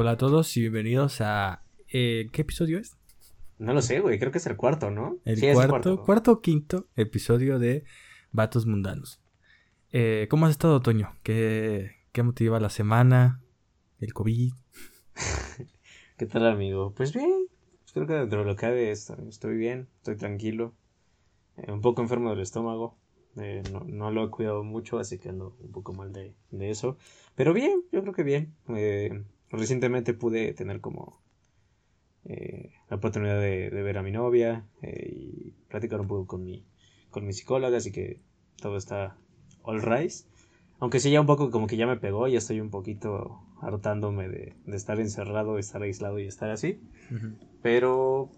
Hola a todos y bienvenidos a... eh, ¿Qué episodio es? No lo sé, güey, creo que es el cuarto, ¿no? El Sí, es cuarto, cuarto o quinto episodio de Vatos Mundanos. Eh, ¿Cómo has estado, Toño? ¿Qué, ¿Qué motiva la semana? ¿El COVID? ¿Qué tal, amigo? Pues bien, pues creo que dentro de lo que cabe estoy, estoy bien, estoy tranquilo. Eh, un poco enfermo del estómago. eh, no, no lo he cuidado mucho, así que ando un poco mal de, de eso. Pero bien, yo creo que bien. Eh, recientemente pude tener como eh, la oportunidad de, de ver a mi novia eh, y platicar un poco con mi, con mi psicóloga, así que todo está all right. Aunque sí, ya un poco como que ya me pegó, ya estoy un poquito hartándome de, de estar encerrado, de estar aislado y estar así. Pero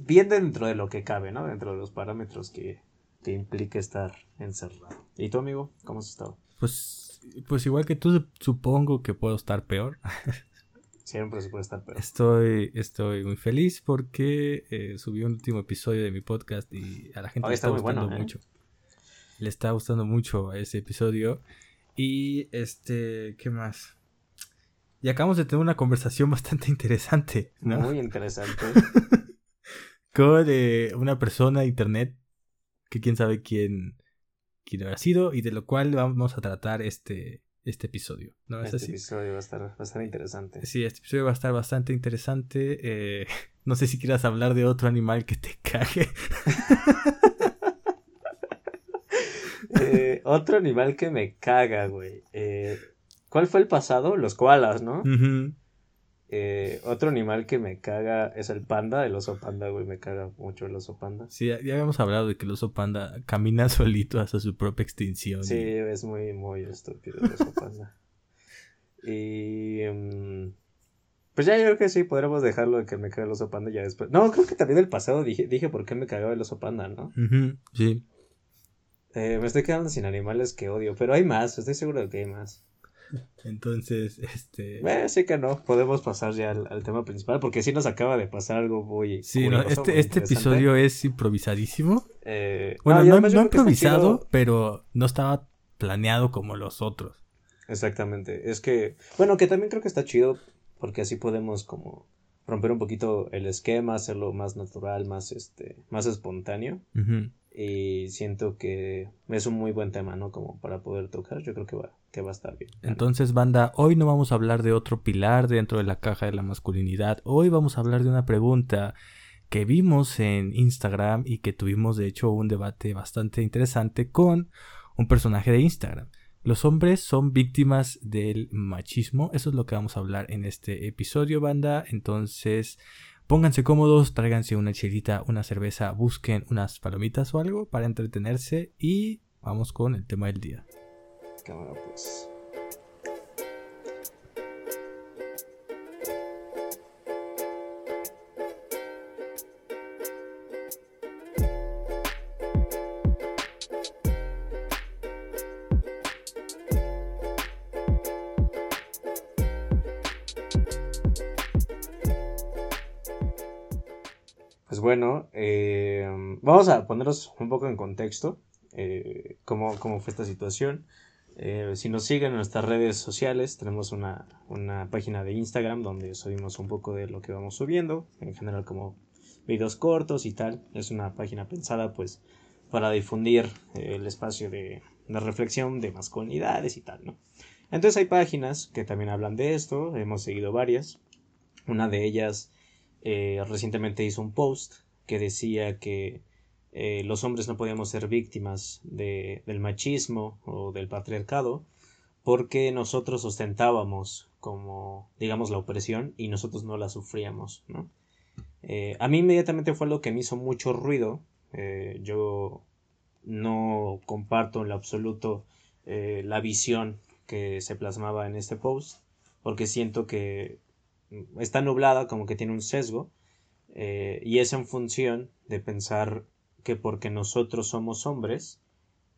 bien dentro de lo que cabe, ¿no? Dentro de los parámetros que, que implica estar encerrado. ¿Y tú, amigo? ¿Cómo has estado? Pues, pues igual que tú, supongo que puedo estar peor. Siempre se puede estar peor. Estoy, estoy muy feliz porque eh, subí un último episodio de mi podcast y a la gente le está gustando bueno, ¿eh? mucho. Le está gustando mucho ese episodio. Y este, ¿qué más? Y acabamos de tener una conversación bastante interesante, ¿no? Muy interesante. Con eh, una persona de internet que quién sabe quién, quién habrá sido y de lo cual vamos a tratar este, este episodio, ¿no es Este así? episodio va a estar, estar interesante. Sí, este episodio va a estar bastante interesante. eh, no sé si quieras hablar de otro animal que te cague. Eh, otro animal que me caga, güey. Eh, ¿Cuál fue el pasado? Los koalas, ¿no? Ujú. Eh, otro animal que me caga es el panda, el oso panda, güey. Me caga mucho el oso panda. Sí, ya, habíamos hablado de que el oso panda camina solito hasta su propia extinción. Sí, y- es muy, muy estúpido el oso panda. Y. mm, pues ya yo creo que sí, podremos dejarlo de que me caga el oso panda ya después. No, creo que también el pasado dije, dije por qué me cagaba el oso panda, ¿no? Sí. Eh, me estoy quedando sin animales que odio, pero hay más, estoy seguro de que hay más. Entonces, este. Eh, sí que no, podemos pasar ya al, al tema principal, porque sí nos acaba de pasar algo muy. Sí, no, este, muy este episodio es improvisadísimo. Eh, Bueno, no, no improvisado, pero no estaba planeado como los otros. Exactamente. Es que, bueno, que también creo que está chido porque así podemos como romper un poquito el esquema, hacerlo más natural, más este, más espontáneo. Y siento que es un muy buen tema, ¿no? Como para poder tocar. Yo creo que va, va a estar bien. Entonces, banda, hoy no vamos a hablar de otro pilar dentro de la caja de la masculinidad. Hoy vamos a hablar de una pregunta que vimos en Instagram y que tuvimos, de hecho, un debate bastante interesante con un personaje de Instagram. Los hombres son víctimas del machismo. Eso es lo que vamos a hablar en este episodio, banda. Entonces, pónganse cómodos, tráiganse una chelita, una cerveza, busquen unas palomitas o algo para entretenerse y vamos con el tema del día. Pues. Pues bueno, eh, vamos a ponernos un poco en contexto eh, cómo, cómo fue esta situación. Eh, si nos siguen en nuestras redes sociales, tenemos una, una página de Instagram donde subimos un poco de lo que vamos subiendo, en general como videos cortos y tal. Es una página pensada pues para difundir eh, el espacio de, de reflexión de masculinidades y tal, ¿no? Entonces hay páginas que también hablan de esto, hemos seguido varias. Una de ellas eh, recientemente hizo un post que decía que eh, los hombres no podíamos ser víctimas de, del machismo o del patriarcado porque nosotros ostentábamos como, digamos, la opresión y nosotros no la sufríamos, ¿no? Eh, a mí inmediatamente fue algo que me hizo mucho ruido. Eh, yo no comparto en lo absoluto la visión que se plasmaba en este post porque siento que está nublada, como que tiene un sesgo, y es en función de pensar que porque nosotros somos hombres,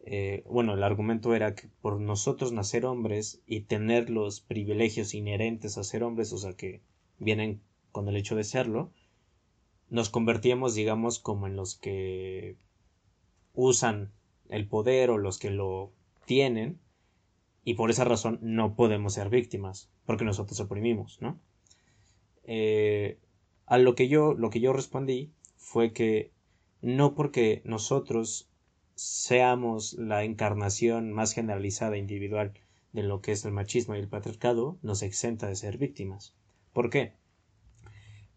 eh, bueno, el argumento era que por nosotros nacer hombres y tener los privilegios inherentes a ser hombres, o sea, que vienen con el hecho de serlo, nos convertíamos, digamos, como en los que usan el poder o los que lo tienen, y por esa razón no podemos ser víctimas, porque nosotros oprimimos, ¿no? eh, a lo que yo, lo que yo respondí fue que no porque nosotros seamos la encarnación más generalizada e individual de lo que es el machismo y el patriarcado, nos exenta de ser víctimas. ¿Por qué?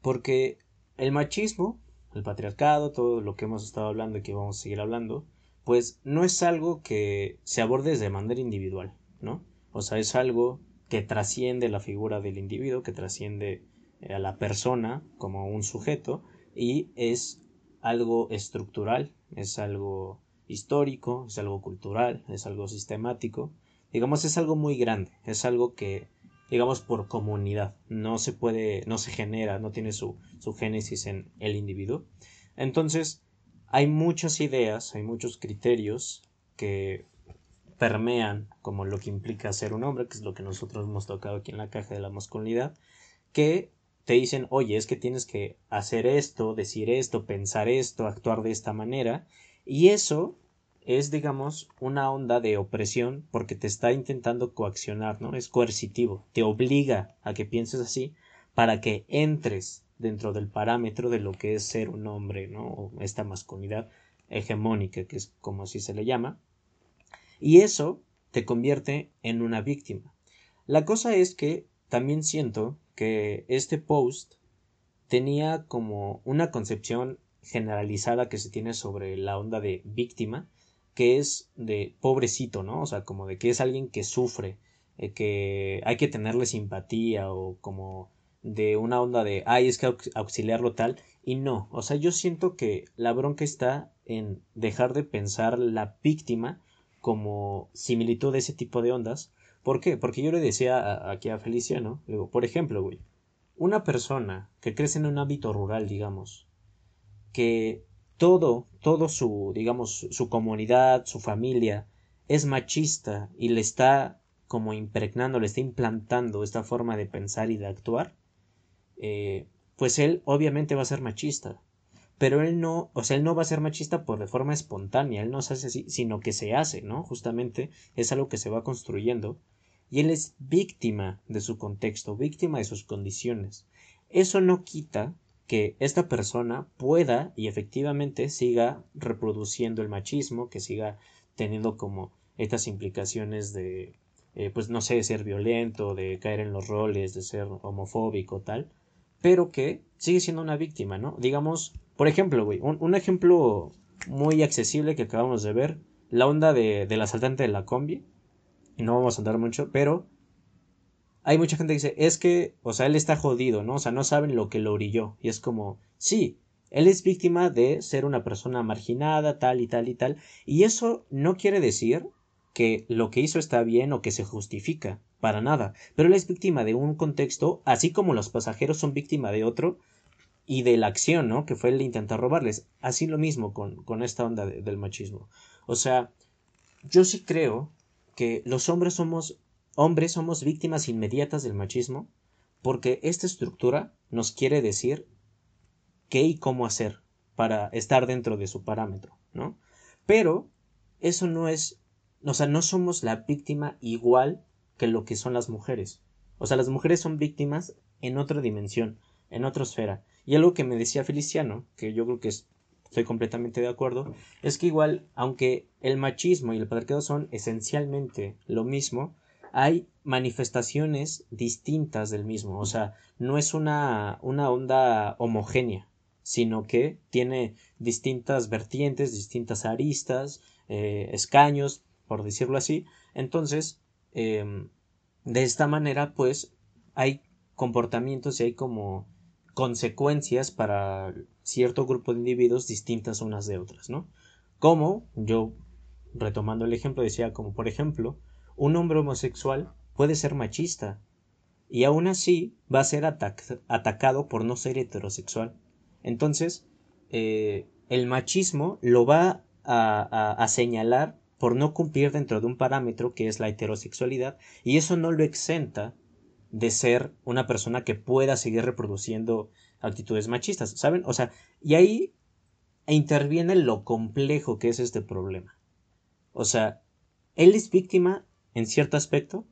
Porque el machismo, el patriarcado, todo lo que hemos estado hablando y que vamos a seguir hablando, pues no es algo que se aborde de manera individual, ¿no? O sea, es algo que trasciende la figura del individuo, que trasciende a la persona como un sujeto y es algo estructural, es algo histórico, es algo cultural, es algo sistemático, digamos es algo muy grande, es algo que digamos por comunidad, no se puede, no se genera, no tiene su, su génesis en el individuo. Entonces, hay muchas ideas, hay muchos criterios que permean como lo que implica ser un hombre, que es lo que nosotros hemos tocado aquí en la caja de la masculinidad, que te dicen, oye, es que tienes que hacer esto, decir esto, pensar esto, actuar de esta manera, y eso es, digamos, una onda de opresión porque te está intentando coaccionar, ¿no? Es coercitivo, te obliga a que pienses así para que entres dentro del parámetro de lo que es ser un hombre, ¿no? O esta masculinidad hegemónica, que es como así se le llama. Y eso te convierte en una víctima. La cosa es que también siento que este post tenía como una concepción generalizada que se tiene sobre la onda de víctima, que es de pobrecito, ¿no? O sea, como de que es alguien que sufre, eh, que hay que tenerle simpatía o como de una onda de, ay, es que auxiliarlo tal, y no, o sea, yo siento que la bronca está en dejar de pensar la víctima como similitud de ese tipo de ondas. ¿Por qué? Porque yo le decía aquí a Feliciano, digo, por ejemplo, güey, una persona que crece en un ámbito rural, digamos, que todo, todo su, digamos, su comunidad, su familia es machista y le está como impregnando, le está implantando esta forma de pensar y de actuar, eh, pues él obviamente va a ser machista. Pero él no, o sea, él no va a ser machista por de forma espontánea, él no se hace así, sino que se hace, ¿no? Justamente es algo que se va construyendo. Y él es víctima de su contexto, víctima de sus condiciones. Eso no quita que esta persona pueda y efectivamente siga reproduciendo el machismo, que siga teniendo como estas implicaciones de, eh, pues no sé, de ser violento, de caer en los roles, de ser homofóbico, tal, pero que sigue siendo una víctima, ¿no? Digamos, por ejemplo, güey, un, ejemplo muy accesible que acabamos de ver, la onda de, del asaltante de la combi, y no vamos a andar mucho, pero hay mucha gente que dice, es que, o sea, él está jodido, ¿no? O sea, no saben lo que lo orilló, y es como, sí, él es víctima de ser una persona marginada, tal y tal y tal, y eso no quiere decir que lo que hizo está bien o que se justifica para nada, pero él es víctima de un contexto, así como los pasajeros son víctima de otro, y de la acción, ¿no? Que fue el intentar robarles. Así lo mismo con, con esta onda del machismo. O sea, yo sí creo que los hombres somos, hombres somos víctimas inmediatas del machismo, porque esta estructura nos quiere decir qué y cómo hacer para estar dentro de su parámetro, ¿no? Pero eso no es, o sea, no somos la víctima igual que lo que son las mujeres. O sea, las mujeres son víctimas en otra dimensión, en otra esfera. Y algo que me decía Feliciano, que yo creo que estoy completamente de acuerdo, es que igual, aunque el machismo y el patriarcado son esencialmente lo mismo, hay manifestaciones distintas del mismo. O sea, no es una, una onda homogénea, sino que tiene distintas vertientes, distintas aristas, eh, escaños, por decirlo así. Entonces, Em, de esta manera, pues, hay comportamientos y hay como consecuencias para cierto grupo de individuos distintas unas de otras, ¿no? Como yo, retomando el ejemplo, decía como, por ejemplo, un hombre homosexual puede ser machista y aún así va a ser atacado por no ser heterosexual. Entonces, eh, el machismo lo va a señalar por no cumplir dentro de un parámetro que es la heterosexualidad y eso no lo exenta de ser una persona que pueda seguir reproduciendo actitudes machistas, ¿saben? O sea, y ahí interviene lo complejo que es este problema. O sea, él es víctima en cierto aspecto,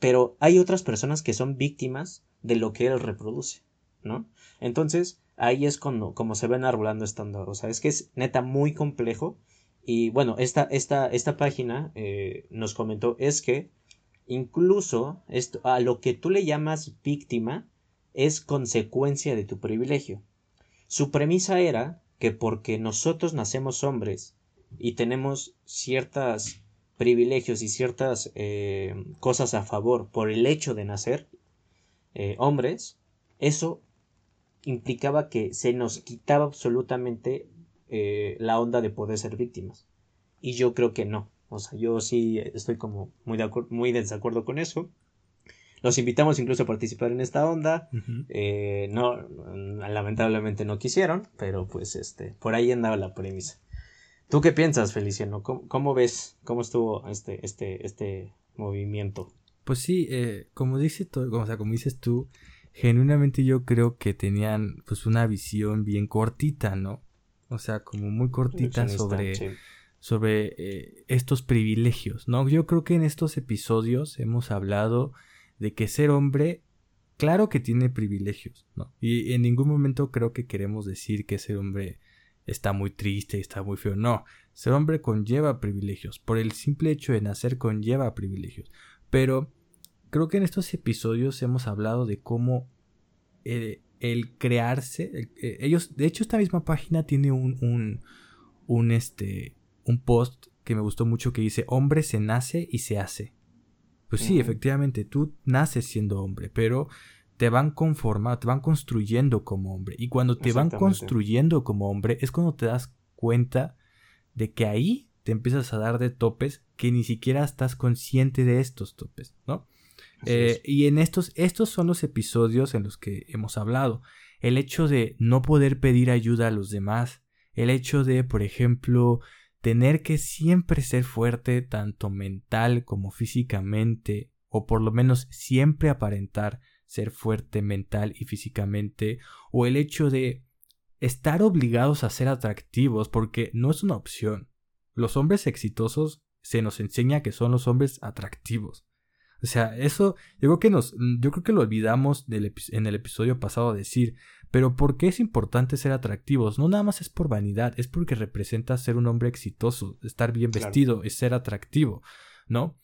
pero hay otras personas que son víctimas de lo que él reproduce. ¿no? Entonces, ahí es cuando, como se ven arbolando esta onda. O sea, es que es neta muy complejo. Y bueno, esta, esta, esta página eh, nos comentó es que incluso esto, a lo que tú le llamas víctima es consecuencia de tu privilegio. Su premisa era que porque nosotros nacemos hombres y tenemos ciertos privilegios y ciertas eh, cosas a favor por el hecho de nacer eh, hombres, eso implicaba que se nos quitaba absolutamente eh, la onda de poder ser víctimas. Y yo creo que no. O sea, yo sí estoy como muy de, muy desacuerdo con eso. Los invitamos incluso a participar en esta onda. Eh, no, lamentablemente no quisieron, pero pues este, por ahí andaba la premisa. ¿Tú qué piensas, Feliciano? ¿Cómo, ves cómo estuvo este, este, este movimiento? Pues sí, eh, como, dice o sea, como dices tú, genuinamente yo creo que tenían pues una visión bien cortita, ¿no? O sea, como muy cortita sobre, sobre eh, estos privilegios, ¿no? Yo creo que en estos episodios hemos hablado de que ser hombre, claro que tiene privilegios, ¿no? Y en ningún momento creo que queremos decir que ser hombre está muy triste, y está muy feo, no. Ser hombre conlleva privilegios, por el simple hecho de nacer conlleva privilegios. Pero creo que en estos episodios hemos hablado de cómo eh, el, crearse, eh, ellos, de hecho esta misma página tiene un, un, un, este, un post que me gustó mucho que dice, hombre se nace y se hace. Pues sí, efectivamente, tú naces siendo hombre, pero te van conformando, te van construyendo como hombre. Y cuando te van construyendo como hombre, es cuando te das cuenta de que ahí te empiezas a dar de topes que ni siquiera estás consciente de estos topes, ¿no? Eh, y en estos, estos son los episodios en los que hemos hablado. El hecho de no poder pedir ayuda a los demás. El hecho de, por ejemplo, tener que siempre ser fuerte, tanto mental como físicamente, o por lo menos siempre aparentar ser fuerte mental y físicamente, o el hecho de estar obligados a ser atractivos, porque no es una opción. Los hombres exitosos se nos enseña que son los hombres atractivos. O sea, eso yo creo que nos, yo creo que lo olvidamos en el episodio pasado decir, pero ¿por qué es importante ser atractivos? No nada más es por vanidad, es porque representa ser un hombre exitoso, estar bien vestido, es ser atractivo, ¿no?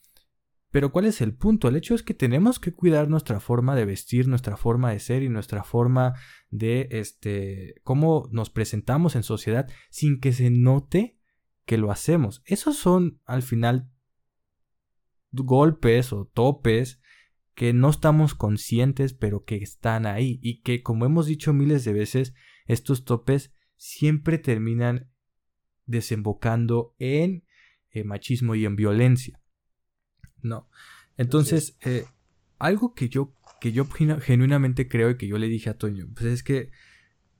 Pero ¿cuál es el punto? El hecho es que tenemos que cuidar nuestra forma de vestir, nuestra forma de ser y nuestra forma de este cómo nos presentamos en sociedad sin que se note que lo hacemos. Esos son al final golpes o topes que no estamos conscientes pero que están ahí y que como hemos dicho miles de veces estos topes siempre terminan desembocando en eh, machismo y en violencia no entonces eh, algo que yo que yo genuinamente creo y que yo le dije a Toño pues es que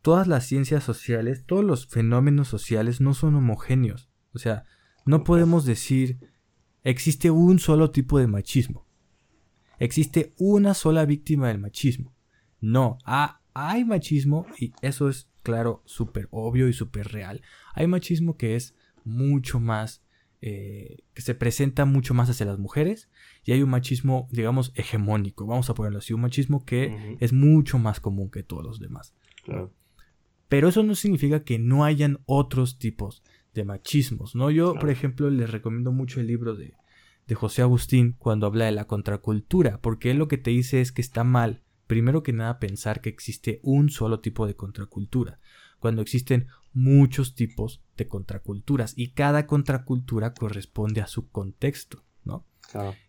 todas las ciencias sociales todos los fenómenos sociales no son homogéneos. O sea no podemos decir existe un solo tipo de machismo. Existe una sola víctima del machismo. No, ah, hay machismo y eso es, claro, súper obvio y súper real. Hay machismo que es mucho más, eh, que se presenta mucho más hacia las mujeres y hay un machismo, digamos, hegemónico, vamos a ponerlo así, un machismo que es mucho más común que todos los demás. Pero eso no significa que no hayan otros tipos de machismos, ¿no? Yo, por ejemplo, les recomiendo mucho el libro de, de José Agustín cuando habla de la contracultura, porque él lo que te dice es que está mal, primero que nada, pensar que existe un solo tipo de contracultura, cuando existen muchos tipos de contraculturas y cada contracultura corresponde a su contexto, ¿no?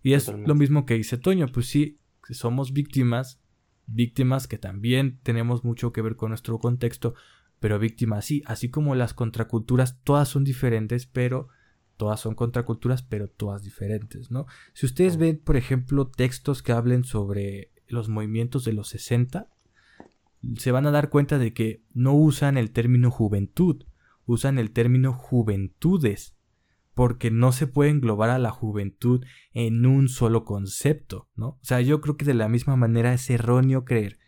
y es lo mismo que dice Toño, pues sí, somos víctimas, víctimas que también tenemos mucho que ver con nuestro contexto, pero víctimas sí, así como las contraculturas, todas son diferentes, pero todas son contraculturas, pero todas diferentes, ¿no? Si ustedes ven, por ejemplo, textos que hablen sobre los movimientos de los 60, se van a dar cuenta de que no usan el término juventud, usan el término juventudes, porque no se puede englobar a la juventud en un solo concepto, ¿no? O sea, yo creo que de la misma manera es erróneo creer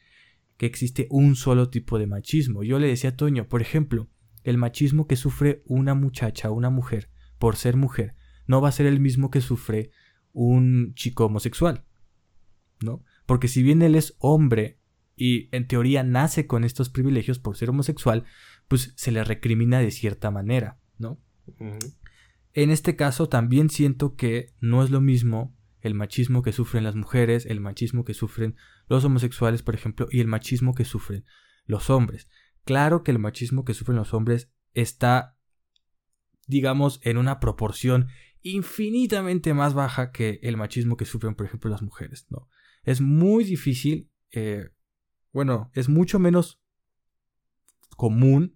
que existe un solo tipo de machismo. Yo le decía a Toño, por ejemplo, el machismo que sufre una muchacha, una mujer, por ser mujer, no va a ser el mismo que sufre un chico homosexual, ¿no? Porque si bien él es hombre, y en teoría nace con estos privilegios por ser homosexual, pues se le recrimina de cierta manera, ¿no? En este caso también siento que no es lo mismo el machismo que sufren las mujeres, el machismo que sufren los homosexuales, por ejemplo, y el machismo que sufren los hombres. Claro que el machismo que sufren los hombres está, digamos, en una proporción infinitamente más baja que el machismo que sufren, por ejemplo, las mujeres, ¿no? Es muy difícil, eh, bueno, es mucho menos común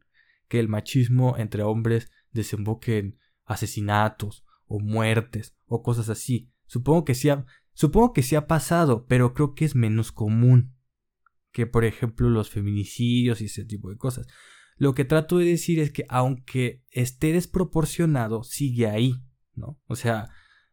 que el machismo entre hombres desemboque en asesinatos o muertes o cosas así. Supongo que sí ha, supongo que sí ha pasado, pero creo que es menos común que, por ejemplo, los feminicidios y ese tipo de cosas. Lo que trato de decir es que aunque esté desproporcionado, sigue ahí, ¿no? O sea,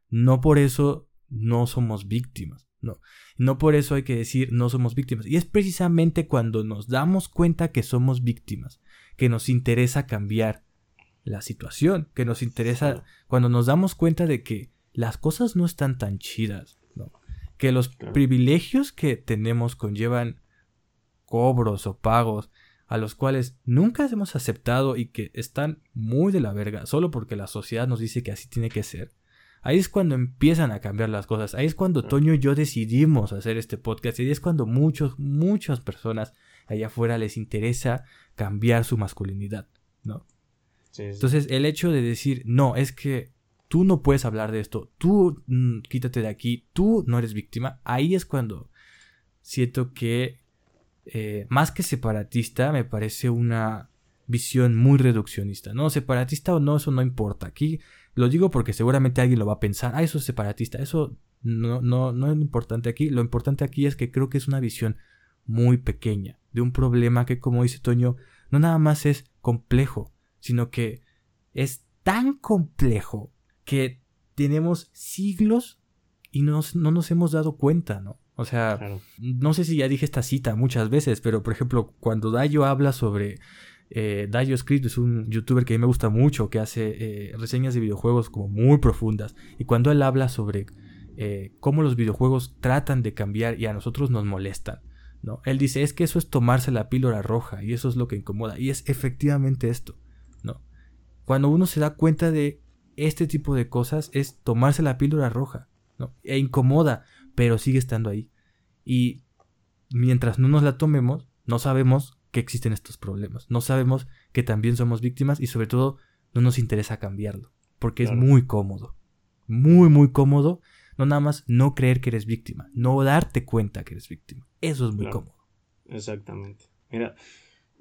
no por eso no somos víctimas, no. No por eso hay que decir no somos víctimas. Y es precisamente cuando nos damos cuenta que somos víctimas, que nos interesa cambiar la situación, que nos interesa cuando nos damos cuenta de que las cosas no están tan chidas, ¿no? Que los privilegios que tenemos conllevan cobros o pagos a los cuales nunca hemos aceptado y que están muy de la verga, solo porque la sociedad nos dice que así tiene que ser. Ahí es cuando empiezan a cambiar las cosas. Ahí es cuando Toño y yo decidimos hacer este podcast. Y ahí es cuando muchos, muchas personas allá afuera les interesa cambiar su masculinidad, ¿no? Entonces, el hecho de decir, no, es que tú no puedes hablar de esto, tú mm, quítate de aquí, tú no eres víctima, ahí es cuando siento que eh, más que separatista me parece una visión muy reduccionista, ¿no? Separatista o no, eso no importa. Aquí lo digo porque seguramente alguien lo va a pensar, ah, eso es separatista, eso no, no, no es lo importante aquí, lo importante aquí es que creo que es una visión muy pequeña de un problema que, como dice Toño, no nada más es complejo, sino que es tan complejo que tenemos siglos y no nos hemos dado cuenta, ¿no? O sea, no sé si ya dije esta cita muchas veces, pero por ejemplo, cuando Dayo habla sobre... Eh, Dayo Script es un youtuber que a mí me gusta mucho, que hace eh, reseñas de videojuegos como muy profundas. Y cuando él habla sobre eh, cómo los videojuegos tratan de cambiar y a nosotros nos molestan, ¿no? Él dice, es que eso es tomarse la píldora roja y eso es lo que incomoda. Y es efectivamente esto, ¿no? Cuando uno se da cuenta de este tipo de cosas es tomarse la píldora roja, ¿no? E incomoda, pero sigue estando ahí. Y mientras no nos la tomemos, no sabemos que existen estos problemas. No sabemos que también somos víctimas y sobre todo no nos interesa cambiarlo, porque es muy cómodo. Muy, muy cómodo. No nada más no creer que eres víctima, no darte cuenta que eres víctima. Eso es muy cómodo. Exactamente. Mira,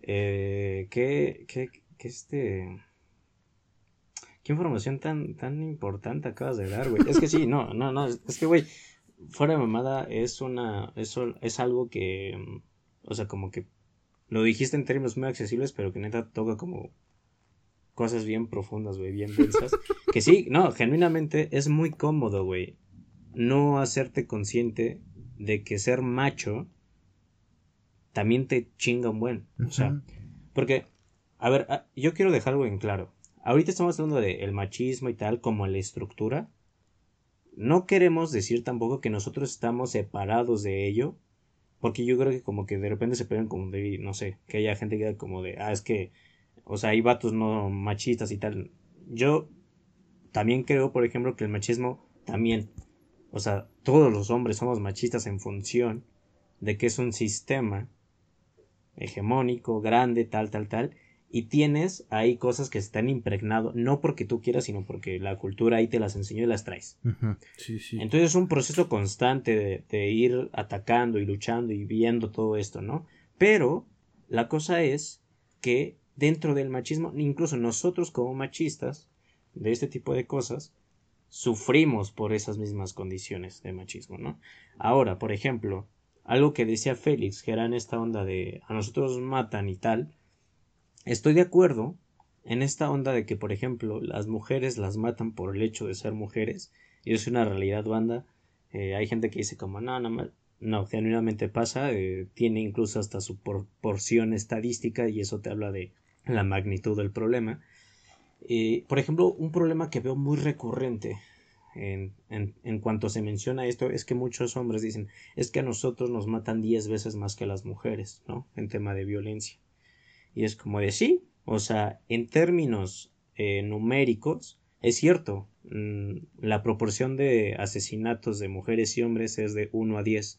eh, ¿qué, qué, qué este Qué información tan, tan importante acabas de dar, güey. Es que sí, no, no, no. Es que, güey, fuera de mamada es una. Eso es algo que. O sea, como que. Lo dijiste en términos muy accesibles, pero que neta toca como. Cosas bien profundas, güey, bien densas. que sí, no, genuinamente es muy cómodo, güey. No hacerte consciente de que ser macho también te chinga un buen. O sea, porque, a ver, ah, yo quiero dejar algo en claro. Ahorita estamos hablando del machismo y tal como la estructura. No queremos decir tampoco que nosotros estamos separados de ello. Porque yo creo que como que de repente se pueden como de, no sé, que haya gente que como de, ah, es que, o sea, hay vatos no machistas y tal. Yo también creo, por ejemplo, que el machismo también, o sea, todos los hombres somos machistas en función de que es un sistema hegemónico, grande, tal, tal, tal, y tienes ahí cosas que están impregnado, no porque tú quieras, sino porque la cultura ahí te las enseñó y las traes. Entonces es un proceso constante de, ir atacando y luchando y viendo todo esto, ¿no? Pero la cosa es que dentro del machismo, incluso nosotros como machistas, de este tipo de cosas, sufrimos por esas mismas condiciones de machismo, ¿no? Ahora, por ejemplo, algo que decía Félix, que era en esta onda de a nosotros matan y tal, Estoy de acuerdo en esta onda de que, por ejemplo, las mujeres las matan por el hecho de ser mujeres, y es una realidad banda. Eh, hay gente que dice como, no, no, no, genuinamente pasa, eh, tiene incluso hasta su porción estadística y eso te habla de la magnitud del problema. Eh, por ejemplo, un problema que veo muy recurrente en, en, cuanto se menciona esto es que muchos hombres dicen es que a nosotros nos matan 10 veces más que a las mujeres, ¿no? En tema de violencia. Y es como de sí, o sea, en términos eh, numéricos, es cierto, mm, la proporción de asesinatos de mujeres y hombres es de 1 a 10.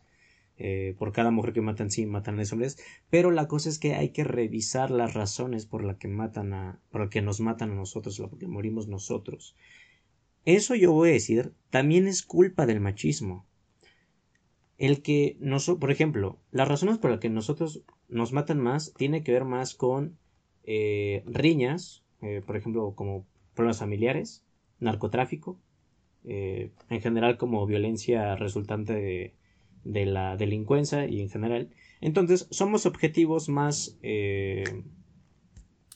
Eh, por cada mujer que matan, sí, matan a los hombres. Pero la cosa es que hay que revisar las razones por las que matan a, por las que nos matan a nosotros, por las que morimos nosotros. Eso yo voy a decir, también es culpa del machismo. El que nosotros, por ejemplo, las razones por las que nosotros nos matan más tiene que ver más con eh, riñas, eh, por ejemplo, como problemas familiares, narcotráfico, en general como violencia resultante de, de la delincuencia y en general. Entonces, somos objetivos más, eh,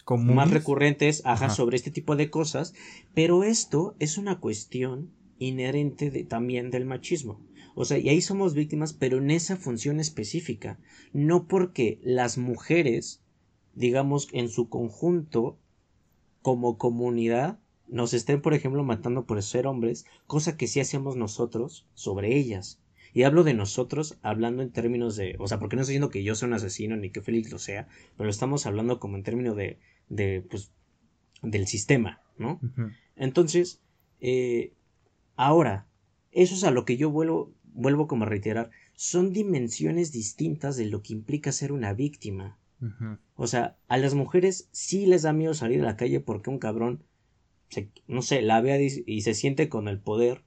más recurrentes ajá, sobre este tipo de cosas, pero esto es una cuestión inherente de, también del machismo. O sea, y ahí somos víctimas, pero en esa función específica. No porque las mujeres, digamos, en su conjunto, como comunidad, nos estén, por ejemplo, matando por ser hombres, cosa que sí hacemos nosotros sobre ellas. Y hablo de nosotros hablando en términos de, o sea, porque no estoy diciendo que yo soy un asesino ni que Félix lo sea, pero estamos hablando como en términos de, de pues, del sistema, ¿no? Entonces, eh, ahora, eso es a lo que yo vuelvo, vuelvo como a reiterar, son dimensiones distintas de lo que implica ser una víctima. O sea, a las mujeres sí les da miedo salir a la calle porque un cabrón, no sé, la vea y se siente con el poder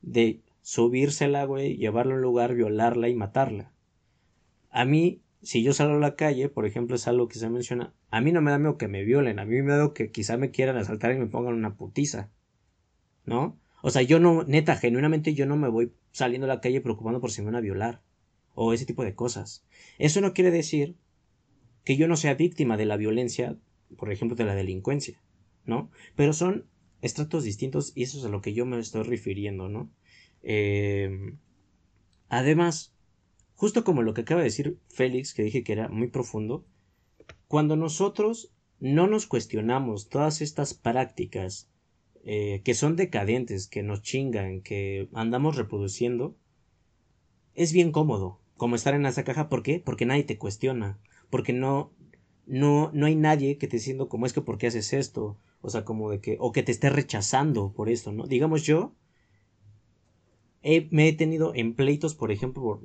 de subírsela, güey, llevarla a un lugar, violarla y matarla. A mí, si yo salgo a la calle, por ejemplo, es algo que se menciona, a mí no me da miedo que me violen, a mí me da miedo que quizá me quieran asaltar y me pongan una putiza. ¿No? O sea, yo no, neta, genuinamente yo no me voy saliendo a la calle preocupando por si me van a violar. O ese tipo de cosas. Eso no quiere decir que yo no sea víctima de la violencia, por ejemplo, de la delincuencia, ¿no? Pero son estratos distintos y eso es a lo que yo me estoy refiriendo, ¿no? Em, además, justo como lo que acaba de decir Félix, que dije que era muy profundo, cuando nosotros no nos cuestionamos todas estas prácticas eh, que son decadentes, que nos chingan, que andamos reproduciendo, es bien cómodo, como estar en esa caja, ¿por qué? Porque nadie te cuestiona, porque no, no, no hay nadie que te diciendo como es que por qué haces esto, o sea, como de que, o que te esté rechazando por esto, ¿no? Digamos yo, me he tenido en pleitos, por ejemplo,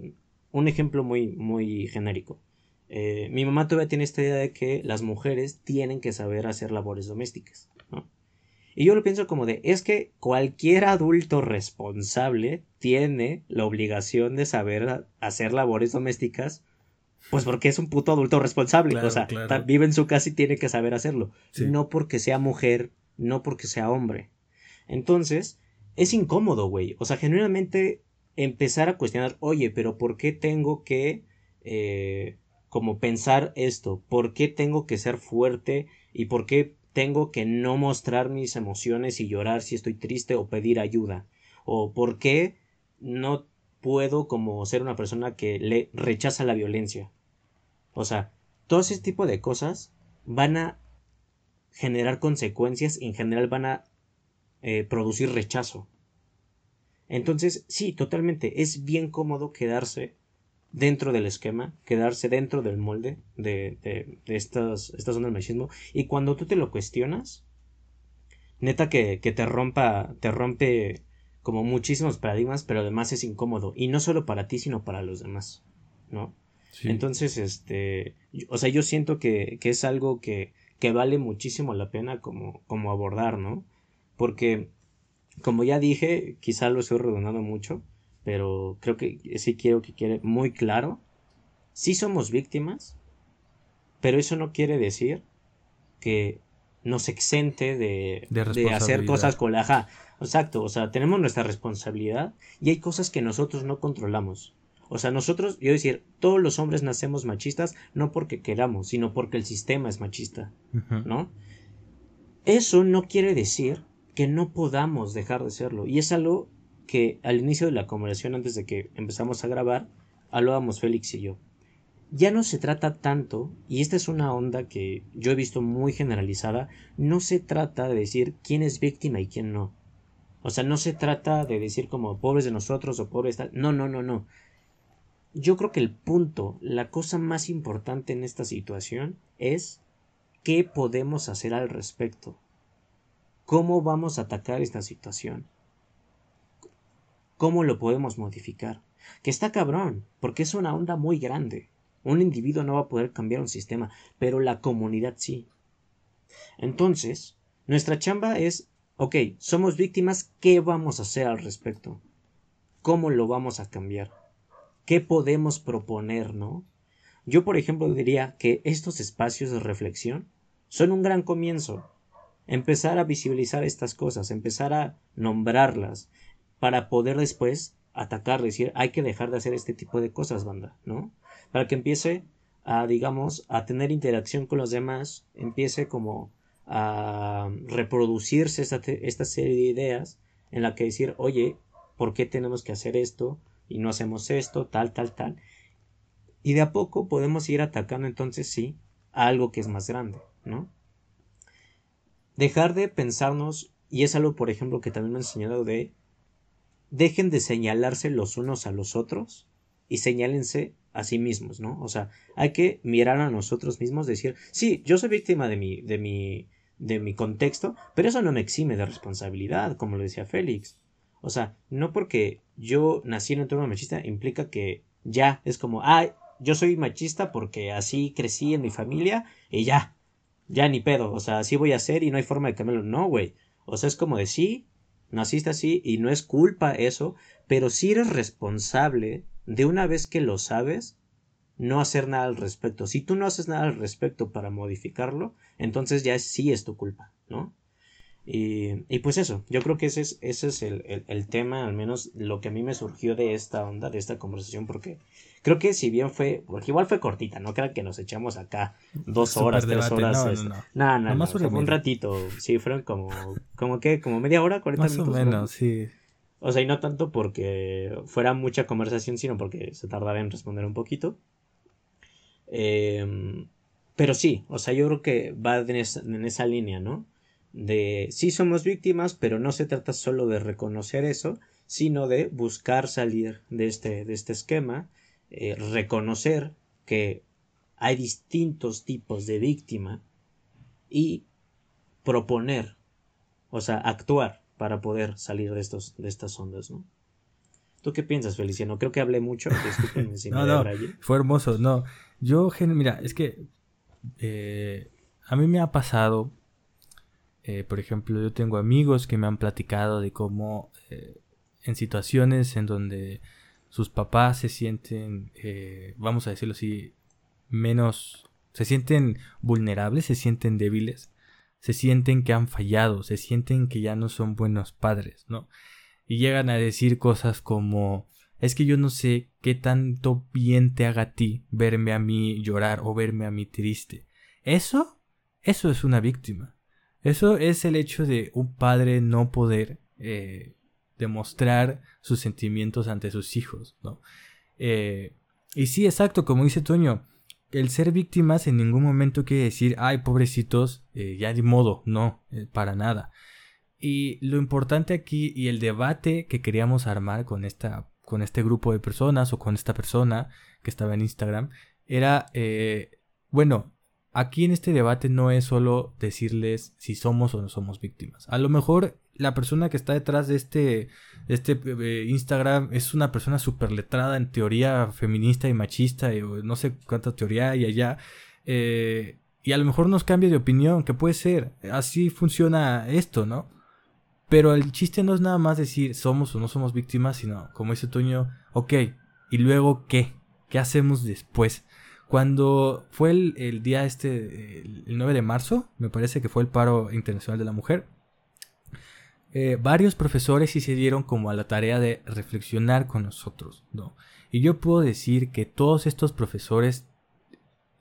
un ejemplo muy, muy genérico. Eh, mi mamá todavía tiene esta idea de que las mujeres tienen que saber hacer labores domésticas. Y yo lo pienso como de, es que cualquier adulto responsable tiene la obligación de saber hacer labores domésticas, pues porque es un puto adulto responsable, o sea, vive en su casa y tiene que saber hacerlo, no porque sea mujer, no porque sea hombre. Entonces, es incómodo, güey. O sea, genuinamente empezar a cuestionar, oye, pero ¿por qué tengo que eh, como pensar esto? ¿Por qué tengo que ser fuerte? ¿Y por qué tengo que no mostrar mis emociones y llorar si estoy triste o pedir ayuda? ¿O por qué no puedo como ser una persona que le rechaza la violencia? O sea, todo ese tipo de cosas van a generar consecuencias y en general van a eh, producir rechazo. Entonces, sí, totalmente, es bien cómodo quedarse dentro del esquema, quedarse dentro del molde de, de, de estas, estas zonas del machismo. Y cuando tú te lo cuestionas, neta que, que te rompa, te rompe como muchísimos paradigmas, pero además es incómodo. Y no solo para ti, sino para los demás, ¿no? Entonces, este, o sea, yo siento que, que es algo que, que vale muchísimo la pena como, como abordar, ¿no? Porque, como ya dije, quizá lo estoy redundando mucho, pero creo que sí quiero que quede muy claro. Sí somos víctimas, pero eso no quiere decir que nos exente de, de, hacer cosas con la... Ajá, exacto, o sea, tenemos nuestra responsabilidad y hay cosas que nosotros no controlamos. O sea, nosotros, yo decir, todos los hombres nacemos machistas no porque queramos, sino porque el sistema es machista, ¿no? Eso no quiere decir que no podamos dejar de serlo. Y es algo que al inicio de la conversación, antes de que empezamos a grabar, hablábamos Félix y yo. Ya no se trata tanto, y esta es una onda que yo he visto muy generalizada, no se trata de decir quién es víctima y quién no. O sea, no se trata de decir como pobres de nosotros o pobres tal. No, no, no, no. Yo creo que el punto, la cosa más importante en esta situación es qué podemos hacer al respecto. ¿Cómo vamos a atacar esta situación? ¿Cómo lo podemos modificar? Que está cabrón, porque es una onda muy grande. Un individuo no va a poder cambiar un sistema, pero la comunidad sí. Entonces, nuestra chamba es, ok, somos víctimas, ¿qué vamos a hacer al respecto? ¿Cómo lo vamos a cambiar? ¿Qué podemos proponer, no? Yo, por ejemplo, diría que estos espacios de reflexión son un gran comienzo. Empezar a visibilizar estas cosas, empezar a nombrarlas, para poder después atacar, decir, hay que dejar de hacer este tipo de cosas, banda, ¿no? Para que empiece a, digamos, a tener interacción con los demás, empiece como a reproducirse esta, esta serie de ideas en la que decir, oye, ¿por qué tenemos que hacer esto? Y no hacemos esto, tal, tal, tal. Y de a poco podemos ir atacando entonces, sí, a algo que es más grande, ¿no? Dejar de pensarnos, y es algo, por ejemplo, que también me han enseñado de dejen de señalarse los unos a los otros y señálense a sí mismos, ¿no? O sea, hay que mirar a nosotros mismos, decir, sí, yo soy víctima de mi, de mi, de mi contexto, pero eso no me exime de responsabilidad, como lo decía Félix. O sea, no porque yo nací en un entorno machista implica que ya es como, ah, yo soy machista porque así crecí en mi familia y ya, ya ni pedo, o sea, así voy a ser y no hay forma de cambiarlo. No, güey. O sea, es como de sí, naciste así y no es culpa eso, pero si eres responsable de una vez que lo sabes, no hacer nada al respecto. Si tú no haces nada al respecto para modificarlo, entonces ya sí es tu culpa, ¿no? Y, y pues eso, yo creo que ese es, ese es el, el, tema, al menos lo que a mí me surgió de esta onda, de esta conversación, porque creo que si bien fue, porque igual fue cortita, no crean que nos echamos acá dos horas, tres horas. No, no, no. no, no, un ratito, sí, fueron como, como que, como media hora, cuarenta minutos. Más o menos, sí. O sea, y no tanto porque fuera mucha conversación, sino porque se tardaba en responder un poquito. Eh, pero sí, o sea, yo creo que va en esa, en esa línea, ¿no? De sí somos víctimas, pero no se trata solo de reconocer eso, sino de buscar salir de este, de este esquema, eh, reconocer que hay distintos tipos de víctima y proponer, o sea, actuar para poder salir de, estos, de estas ondas, ¿no? ¿Tú qué piensas, Feliciano? Creo que hablé mucho. si no, no, fue hermoso. No, yo, mira, es que eh, a mí me ha pasado eh, por ejemplo, yo tengo amigos que me han platicado de cómo eh, en situaciones en donde sus papás se sienten, eh, vamos a decirlo así, menos, se sienten vulnerables, se sienten débiles, se sienten que han fallado, se sienten que ya no son buenos padres, ¿no? Y llegan a decir cosas como, es que yo no sé qué tanto bien te haga a ti verme a mí llorar o verme a mí triste. Eso, eso es una víctima. Eso es el hecho de un padre no poder eh, demostrar sus sentimientos ante sus hijos, ¿no? Eh, y sí, exacto, como dice Toño, el ser víctimas en ningún momento quiere decir, ay, pobrecitos, eh, ya de modo, no, para nada. Y lo importante aquí y el debate que queríamos armar con, esta, con este grupo de personas o con esta persona que estaba en Instagram era, bueno, aquí en este debate no es solo decirles si somos o no somos víctimas. A lo mejor la persona que está detrás de este, este eh, Instagram es una persona súper letrada en teoría feminista y machista, y, no sé cuánta teoría hay allá. Eh, y a lo mejor nos cambia de opinión, que puede ser. Así funciona esto, ¿no? Pero el chiste no es nada más decir somos o no somos víctimas, sino, como dice Toño, ok, ¿y luego qué? ¿Qué hacemos después? Cuando fue el, día este, el, 9 de marzo, me parece que fue el paro internacional de la mujer, eh, varios profesores sí se dieron como a la tarea de reflexionar con nosotros, ¿no? Y yo puedo decir que todos estos profesores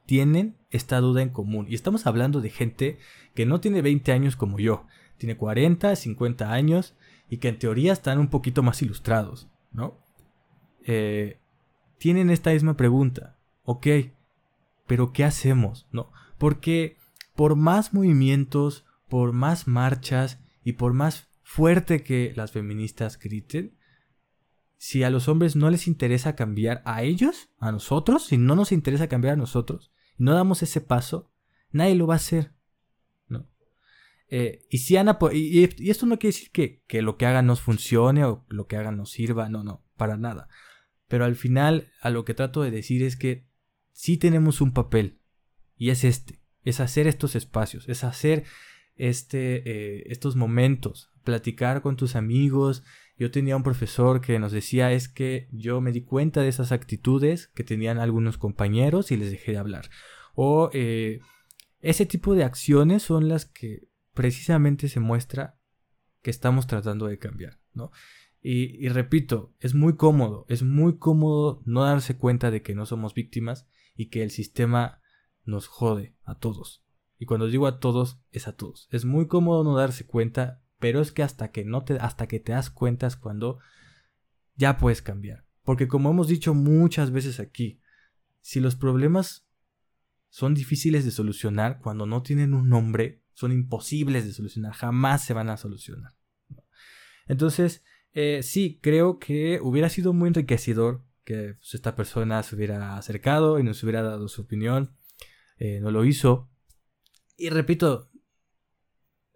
tienen esta duda en común. Y estamos hablando de gente que no tiene 20 años como yo, tiene 40, 50 años y que en teoría están un poquito más ilustrados, ¿no? Eh, tienen esta misma pregunta. Ok, pero ¿qué hacemos? No, porque por más movimientos, por más marchas y por más fuerte que las feministas griten, si a los hombres no les interesa cambiar a ellos, a nosotros, si no nos interesa cambiar a nosotros, no damos ese paso, nadie lo va a hacer. ¿no? Eh, y, si Ana, y, esto no quiere decir que, que lo que hagan nos funcione o lo que hagan nos sirva, no, no, para nada. Pero al final, a lo que trato de decir es que sí tenemos un papel, y es este, es hacer estos espacios, es hacer este, eh, estos momentos, platicar con tus amigos, yo tenía un profesor que nos decía es que yo me di cuenta de esas actitudes que tenían algunos compañeros y les dejé de hablar. O eh, ese tipo de acciones son las que precisamente se muestra que estamos tratando de cambiar, ¿no? Y, y, repito, es muy cómodo, es muy cómodo no darse cuenta de que no somos víctimas y que el sistema nos jode a todos. Y cuando digo a todos, es a todos. Es muy cómodo no darse cuenta pero es que hasta que no te, hasta que te das cuenta es cuando ya puedes cambiar. Porque como hemos dicho muchas veces aquí, si los problemas son difíciles de solucionar cuando no tienen un nombre, son imposibles de solucionar, jamás se van a solucionar. Entonces, eh, sí, creo que hubiera sido muy enriquecedor que pues, esta persona se hubiera acercado y nos hubiera dado su opinión. Eh, no lo hizo. Y repito,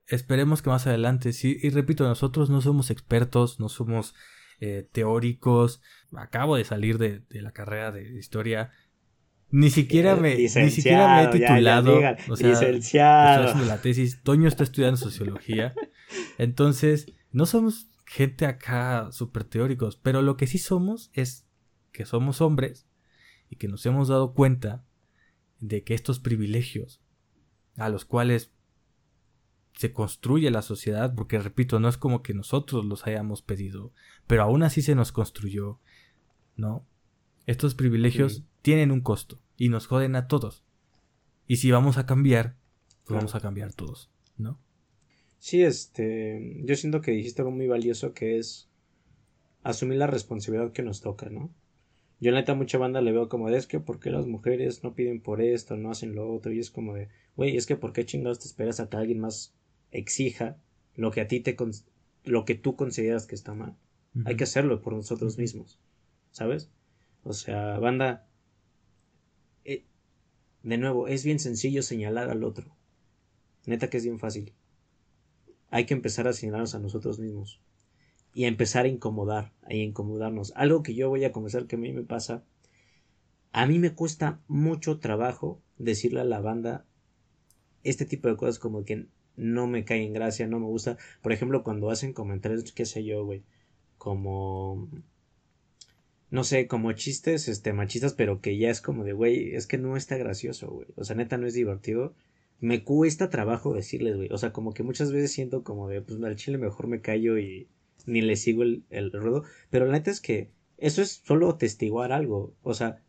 esperemos que más adelante, sí, y repito, nosotros no somos expertos, no somos eh, teóricos, acabo de salir de, la carrera de historia, ni siquiera me, ni siquiera me he titulado, o sea, estoy haciendo la tesis, Toño está estudiando sociología, entonces, no somos gente acá súper teóricos, pero lo que sí somos es que somos hombres y que nos hemos dado cuenta de que estos privilegios a los cuales se construye la sociedad, porque repito, no es como que nosotros los hayamos pedido, pero aún así se nos construyó, ¿no? Estos privilegios tienen un costo y nos joden a todos. Y si vamos a cambiar, pues vamos a cambiar todos, ¿no? Sí, este, yo siento que dijiste algo muy valioso que es asumir la responsabilidad que nos toca, ¿no? Yo la neta mucha banda le veo como de es que por qué las mujeres no piden por esto, no hacen lo otro y es como de, güey, es que por qué chingados te esperas a que alguien más exija lo que a ti te lo que tú consideras que está mal. Hay que hacerlo por nosotros mismos, ¿sabes? O sea, banda, eh, de nuevo, es bien sencillo señalar al otro. Neta que es bien fácil. Hay que empezar a señalarnos a nosotros mismos. Y a empezar a incomodar, a incomodarnos. Algo que yo voy a confesar que a mí me pasa. A mí me cuesta mucho trabajo decirle a la banda este tipo de cosas como que no me cae en gracia, no me gusta. Por ejemplo, cuando hacen comentarios, qué sé yo, güey, como no sé, como chistes este machistas, pero que ya es como de, güey, es que no está gracioso, güey. O sea, neta no es divertido. Me cuesta trabajo decirles, güey. O sea, como que muchas veces siento como de, pues al chile mejor me callo y ni le sigo el, el ruedo. Pero la neta es que eso es solo testiguar algo. O sea,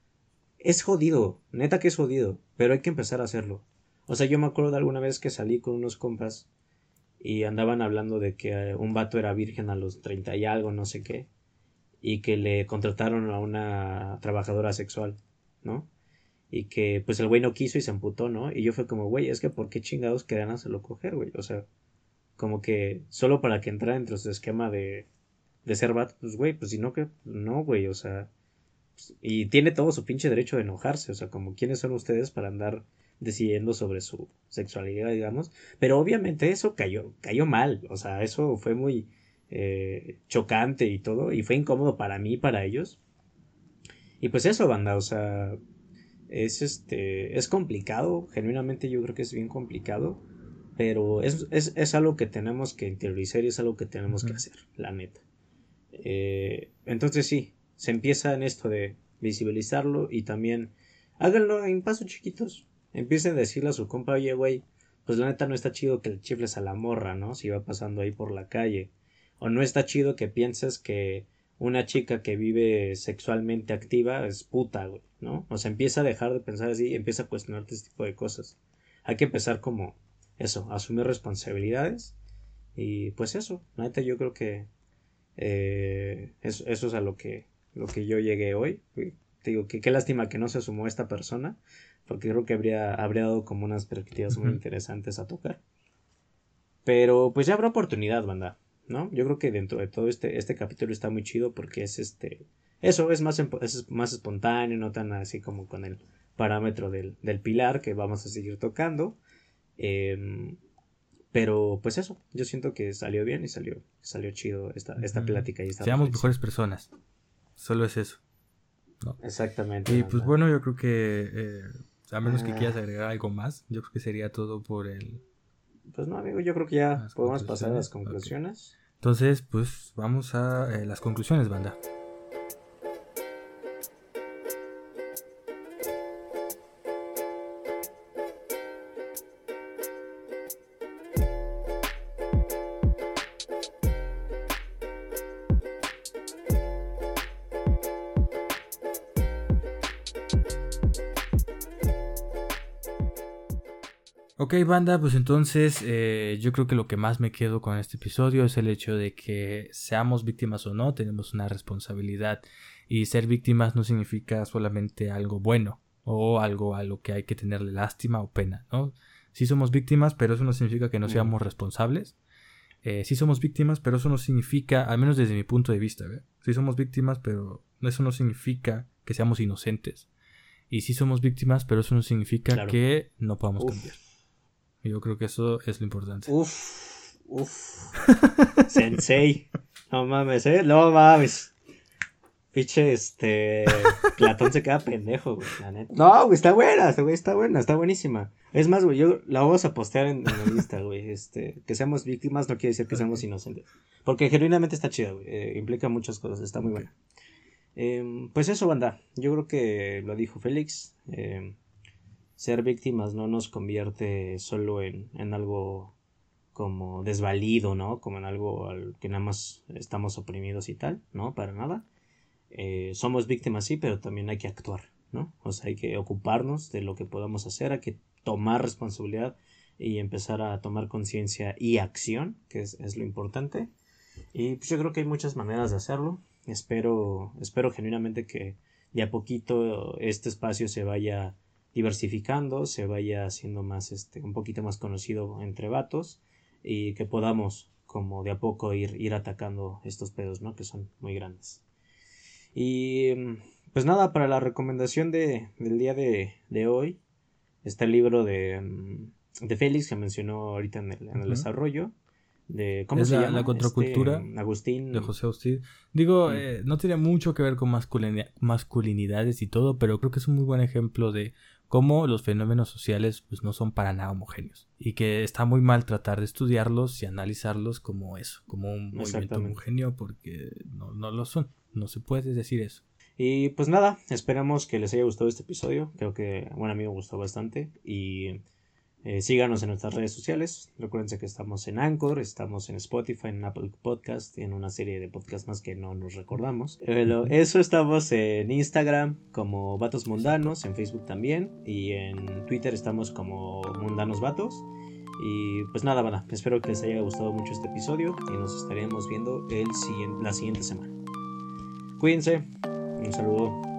es jodido. Neta que es jodido. Pero hay que empezar a hacerlo. O sea, yo me acuerdo de alguna vez que salí con unos compas y andaban hablando de que eh, un vato era virgen a los treinta y algo, no sé qué, y que le contrataron a una trabajadora sexual, ¿no? Y que pues el güey no quiso y se amputó, ¿no? Y yo fue como, güey, es que ¿por qué chingados querían hacerlo coger, güey? O sea, como que solo para que entrara dentro de su esquema de, de ser vato, pues güey, pues si no que, no, güey, o sea, pues, y tiene todo su pinche derecho de enojarse, o sea, como quiénes son ustedes para andar decidiendo sobre su sexualidad, digamos. Pero obviamente eso cayó, cayó mal, o sea, eso fue muy eh, chocante y todo, y fue incómodo para mí, para ellos. Y pues eso, banda, o sea, es este, es complicado, genuinamente yo creo que es bien complicado, pero es, es, es algo que tenemos que interiorizar y es algo que tenemos que hacer, la neta. Eh, entonces sí, se empieza en esto de visibilizarlo y también háganlo en pasos chiquitos empiece a decirle a su compa, oye, güey, pues la neta no está chido que le chifles a la morra, ¿no? Si va pasando ahí por la calle. O no está chido que pienses que una chica que vive sexualmente activa es puta, güey, ¿no? O sea, empieza a dejar de pensar así y empieza a cuestionarte este tipo de cosas. Hay que empezar como eso, asumir responsabilidades y pues eso, neta yo creo que eh, eso, eso, es a lo que, lo que yo llegué hoy. Te digo que qué lástima que no se sumó esta persona, porque creo que habría, habría dado como unas perspectivas muy interesantes a tocar. Pero pues ya habrá oportunidad, banda. ¿no? Yo creo que dentro de todo este, este capítulo está muy chido porque es este, eso es más, es más espontáneo, no tan así como con el parámetro del, del pilar que vamos a seguir tocando. Em, pero pues eso, yo siento que salió bien y salió, salió chido esta, esta plática. Y esta Seamos mejores personas. Solo es eso. Exactamente. Y pues bueno, yo creo que eh, a menos que ah. quieras agregar algo más, yo creo que sería todo por el... Pues no, amigo, yo creo que ya podemos pasar a las conclusiones. Entonces, pues vamos a eh, las conclusiones, banda. Ok, banda, pues entonces eh, yo creo que lo que más me quedo con este episodio es el hecho de que seamos víctimas o no, tenemos una responsabilidad y ser víctimas no significa solamente algo bueno o algo a lo que hay que tenerle lástima o pena, ¿no? Sí somos víctimas, pero eso no significa que no seamos responsables. Eh, sí somos víctimas, pero eso no significa, al menos desde mi punto de vista, sí somos víctimas, pero eso no significa que seamos inocentes. Y sí somos víctimas, pero eso no significa que no podamos cambiar. Yo creo que eso es lo importante. Uf, uf. Sensei. No mames, ¿eh? No mames. Piche, este. Platón se queda pendejo, güey, la neta. No, güey, está buena, güey, está buena, está buenísima. Es más, güey, yo la vamos a postear en, la lista, güey. Este, que seamos víctimas no quiere decir que seamos inocentes. Porque genuinamente está chida, güey. Eh, implica muchas cosas, está muy buena. Em, pues eso, banda. Yo creo que lo dijo Félix. Eh, ser víctimas no nos convierte solo en, en algo como desvalido, ¿no? Como en algo al que nada más estamos oprimidos y tal, ¿no? Para nada. Eh, somos víctimas, sí, pero también hay que actuar, ¿no? O sea, hay que ocuparnos de lo que podamos hacer, hay que tomar responsabilidad y empezar a tomar conciencia y acción, que es, es, lo importante. Y pues yo creo que hay muchas maneras de hacerlo. Espero, espero genuinamente que de a poquito este espacio se vaya diversificando, se vaya haciendo más, este, un poquito más conocido entre vatos y que podamos como de a poco ir, ir atacando estos pedos, ¿no? Que son muy grandes. Y pues nada, para la recomendación de, del día de, de hoy está el libro de, mm, de Félix que mencionó ahorita en el, en el desarrollo. De, ¿Cómo se la, llama? La contracultura este, Agustín. De José Agustín. Digo, mm. eh, no tiene mucho que ver con masculinidades y todo, pero creo que es un muy buen ejemplo de cómo los fenómenos sociales pues, no son para nada homogéneos y que está muy mal tratar de estudiarlos y analizarlos como eso, como un movimiento homogéneo porque no, no lo son, no se puede decir eso. Y pues nada, esperamos que les haya gustado este episodio, creo que bueno a mí me gustó bastante y eh, síganos en nuestras redes sociales. Recuerden que estamos en Anchor, estamos en Spotify, en Apple Podcast y en una serie de podcasts más que no nos recordamos. Pero eso estamos en Instagram como Vatos Mundanos, en Facebook también y en Twitter estamos como Mundanos Vatos. Y pues nada, banda, espero que les haya gustado mucho este episodio y nos estaremos viendo el la siguiente semana. Cuídense, un saludo.